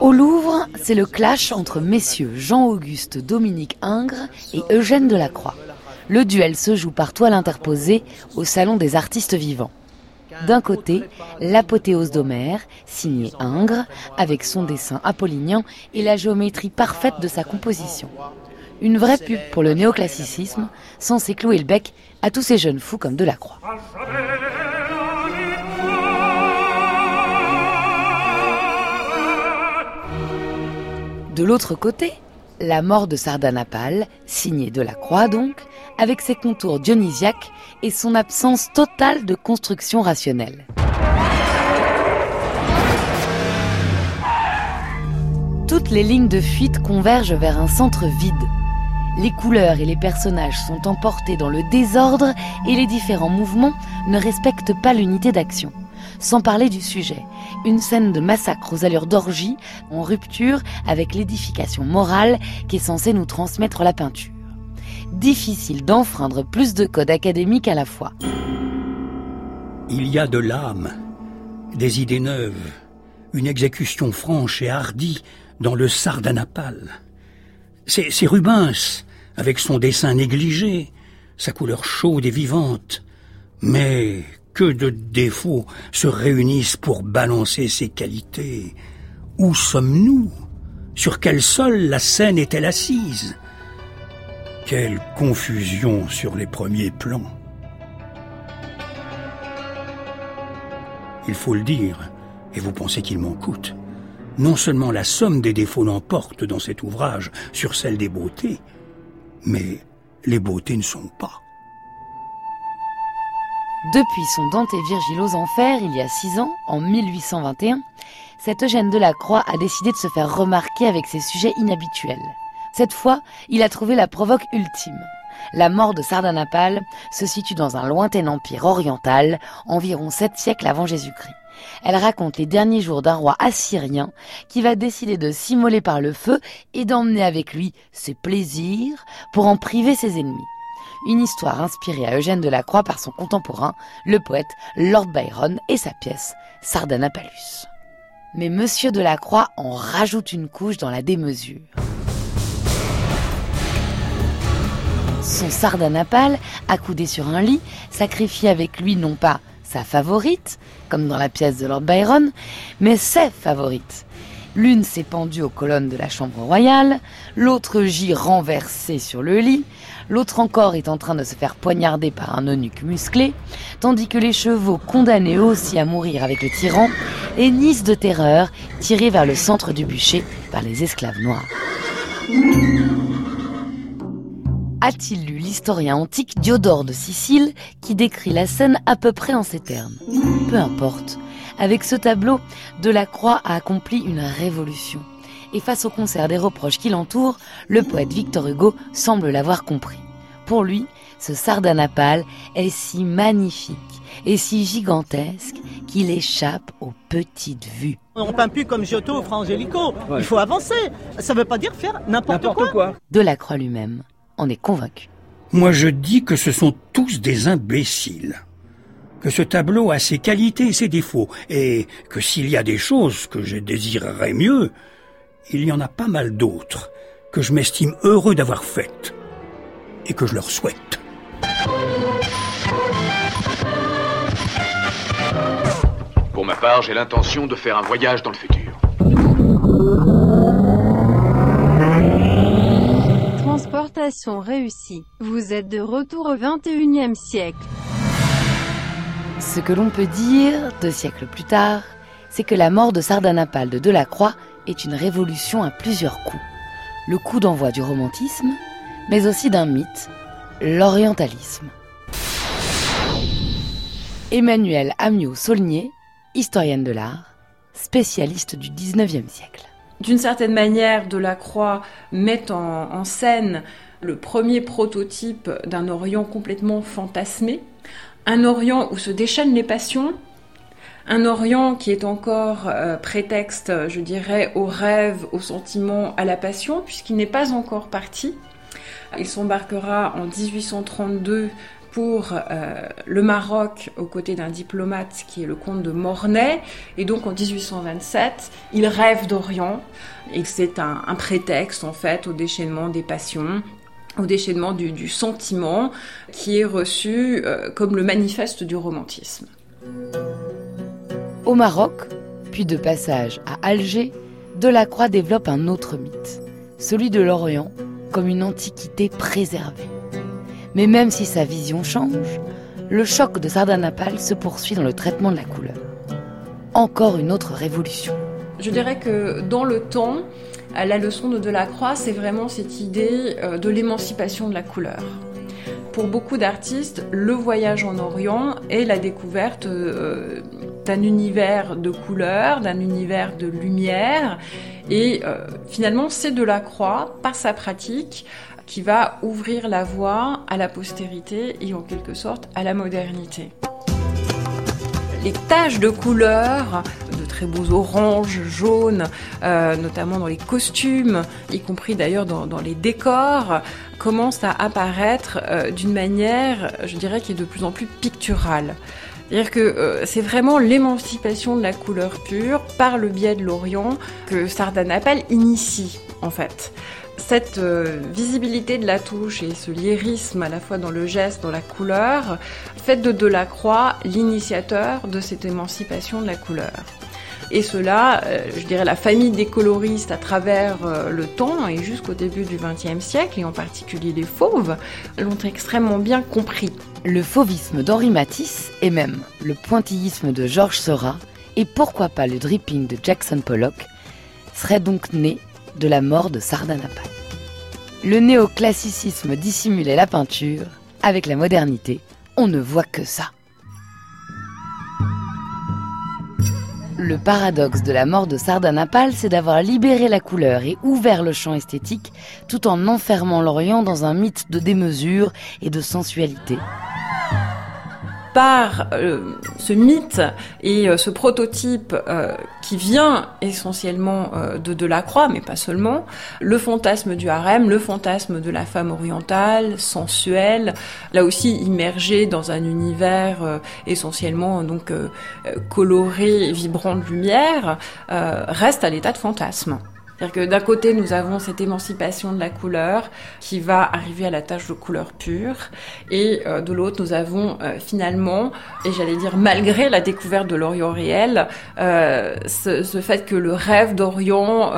Au Louvre, c'est le clash entre messieurs Jean-Auguste Dominique Ingres et Eugène Delacroix. Le duel se joue par toile interposée au Salon des artistes vivants. D'un côté, l'apothéose d'Homère, signé Ingres, avec son dessin apollinien et la géométrie parfaite de sa composition. Une vraie pub pour le néoclassicisme, censé clouer le bec à tous ces jeunes fous comme Delacroix. De l'autre côté, la mort de Sardanapale, signée Delacroix donc, avec ses contours dionysiaques et son absence totale de construction rationnelle. Toutes les lignes de fuite convergent vers un centre vide. Les couleurs et les personnages sont emportés dans le désordre et les différents mouvements ne respectent pas l'unité d'action. Sans parler du sujet, une scène de massacre aux allures d'orgie en rupture avec l'édification morale qui est censée nous transmettre la peinture. Difficile d'enfreindre plus de codes académiques à la fois. Il y a de l'âme, des idées neuves, une exécution franche et hardie dans le sardanapale. C'est c'est Rubens, avec son dessin négligé, sa couleur chaude et vivante. Mais que de défauts se réunissent pour balancer ces qualités. Où sommes-nous? Sur quel sol la scène est-elle assise? Quelle confusion sur les premiers plans. Il faut le dire, et vous pensez qu'il m'en coûte. Non seulement la somme des défauts l'emporte dans cet ouvrage sur celle des beautés, mais les beautés ne sont pas. Depuis son Dante Virgile aux Enfers, il y a six ans, en 1821, cet Eugène Delacroix a décidé de se faire remarquer avec ses sujets inhabituels. Cette fois, il a trouvé la provoque ultime. La mort de Sardanapale se situe dans un lointain empire oriental, environ sept siècles avant Jésus-Christ. Elle raconte les derniers jours d'un roi assyrien qui va décider de s'immoler par le feu et d'emmener avec lui ses plaisirs pour en priver ses ennemis. Une histoire inspirée à Eugène Delacroix par son contemporain, le poète Lord Byron et sa pièce Sardanapalus. Mais Monsieur Delacroix en rajoute une couche dans la démesure. Son sardanapale, accoudé sur un lit, sacrifie avec lui non pas sa favorite, comme dans la pièce de Lord Byron, mais ses favorites. L'une s'est pendue aux colonnes de la chambre royale, l'autre gît renversée sur le lit, l'autre encore est en train de se faire poignarder par un eunuque musclé, tandis que les chevaux condamnés aussi à mourir avec le tyran hennissent de terreur, tirés vers le centre du bûcher par les esclaves noirs. A-t-il lu l'historien antique Diodore de Sicile qui décrit la scène à peu près en ces termes? Peu importe. Avec ce tableau, Delacroix a accompli une révolution. Et face au concert des reproches qui l'entourent, le poète Victor Hugo semble l'avoir compris. Pour lui, ce sardanapale est si magnifique et si gigantesque qu'il échappe aux petites vues. On peint plus comme Giotto ou Fra Angelico. Il faut avancer. Ça veut pas dire faire n'importe quoi. Delacroix lui-même en est convaincu. Moi je dis que ce sont tous des imbéciles. Que ce tableau a ses qualités et ses défauts, et que s'il y a des choses que je désirerais mieux, il y en a pas mal d'autres que je m'estime heureux d'avoir faites et que je leur souhaite. Pour ma part, j'ai l'intention de faire un voyage dans le futur. Transportation réussie. Vous êtes de retour au 21e siècle. Ce que l'on peut dire, deux siècles plus tard, c'est que la mort de Sardanapale de Delacroix est une révolution à plusieurs coups. Le coup d'envoi du romantisme, mais aussi d'un mythe, l'orientalisme. Emmanuel Amiot Saulnier, historienne de l'art, spécialiste du 19e siècle. d'une certaine manière, Delacroix met en scène le premier prototype d'un Orient complètement fantasmé, un Orient où se déchaînent les passions, un Orient qui est encore euh, prétexte, je dirais, au rêve, au sentiment, à la passion, puisqu'il n'est pas encore parti. Il s'embarquera en 1832 pour euh, le Maroc aux côtés d'un diplomate qui est le comte de Mornay. Et donc en 1827, il rêve d'Orient et c'est un, prétexte en fait au déchaînement des passions au déchaînement du, du sentiment qui est reçu euh, comme le manifeste du romantisme. Au Maroc, puis de passage à Alger, Delacroix développe un autre mythe, celui de l'Orient comme une antiquité préservée. Mais même si sa vision change, le choc de Sardanapale se poursuit dans le traitement de la couleur. Encore une autre révolution. Je dirais que dans le temps, la leçon de Delacroix, c'est vraiment cette idée euh, de l'émancipation de la couleur. Pour beaucoup d'artistes, le voyage en Orient est la découverte euh, d'un univers de couleurs, d'un univers de lumière. Et euh, finalement, c'est Delacroix, par sa pratique, qui va ouvrir la voie à la postérité et en quelque sorte à la modernité. Les taches de couleurs, très beaux oranges, jaunes, euh, notamment dans les costumes, y compris d'ailleurs dans, les décors, commencent à apparaître euh, d'une manière, je dirais, qui est de plus en plus picturale. C'est-à-dire que euh, c'est vraiment l'émancipation de la couleur pure par le biais de l'Orient que Sardanapale initie en fait cette visibilité de la touche et ce lyrisme à la fois dans le geste, dans la couleur, fait de Delacroix l'initiateur de cette émancipation de la couleur. Et cela, euh, je dirais, la famille des coloristes à travers euh, le temps et jusqu'au début du XXe siècle, et en particulier les fauves, l'ont extrêmement bien compris. Le fauvisme d'Henri Matisse, et même le pointillisme de Georges Seurat, et pourquoi pas le dripping de Jackson Pollock, serait donc né de la mort de Sardanapale. Le néoclassicisme dissimulait la peinture, avec la modernité, on ne voit que ça. Le paradoxe de la mort de Sardanapale, c'est d'avoir libéré la couleur et ouvert le champ esthétique tout en enfermant l'Orient dans un mythe de démesure et de sensualité par euh, ce mythe et euh, ce prototype euh, qui vient essentiellement euh, de Delacroix, mais pas seulement, le fantasme du harem, le fantasme de la femme orientale, sensuelle, là aussi immergée dans un univers euh, essentiellement donc coloré et vibrant de lumière, reste à l'état de fantasme. C'est-à-dire que d'un côté, nous avons cette émancipation de la couleur qui va arriver à la tâche de couleur pure, et euh, de l'autre, nous avons euh, finalement, et j'allais dire malgré la découverte de l'Orient réel, euh, ce, ce, fait que le rêve d'Orient,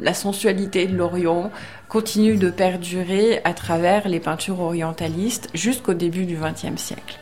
la sensualité de l'Orient, continue de perdurer à travers les peintures orientalistes jusqu'au début du XXe siècle.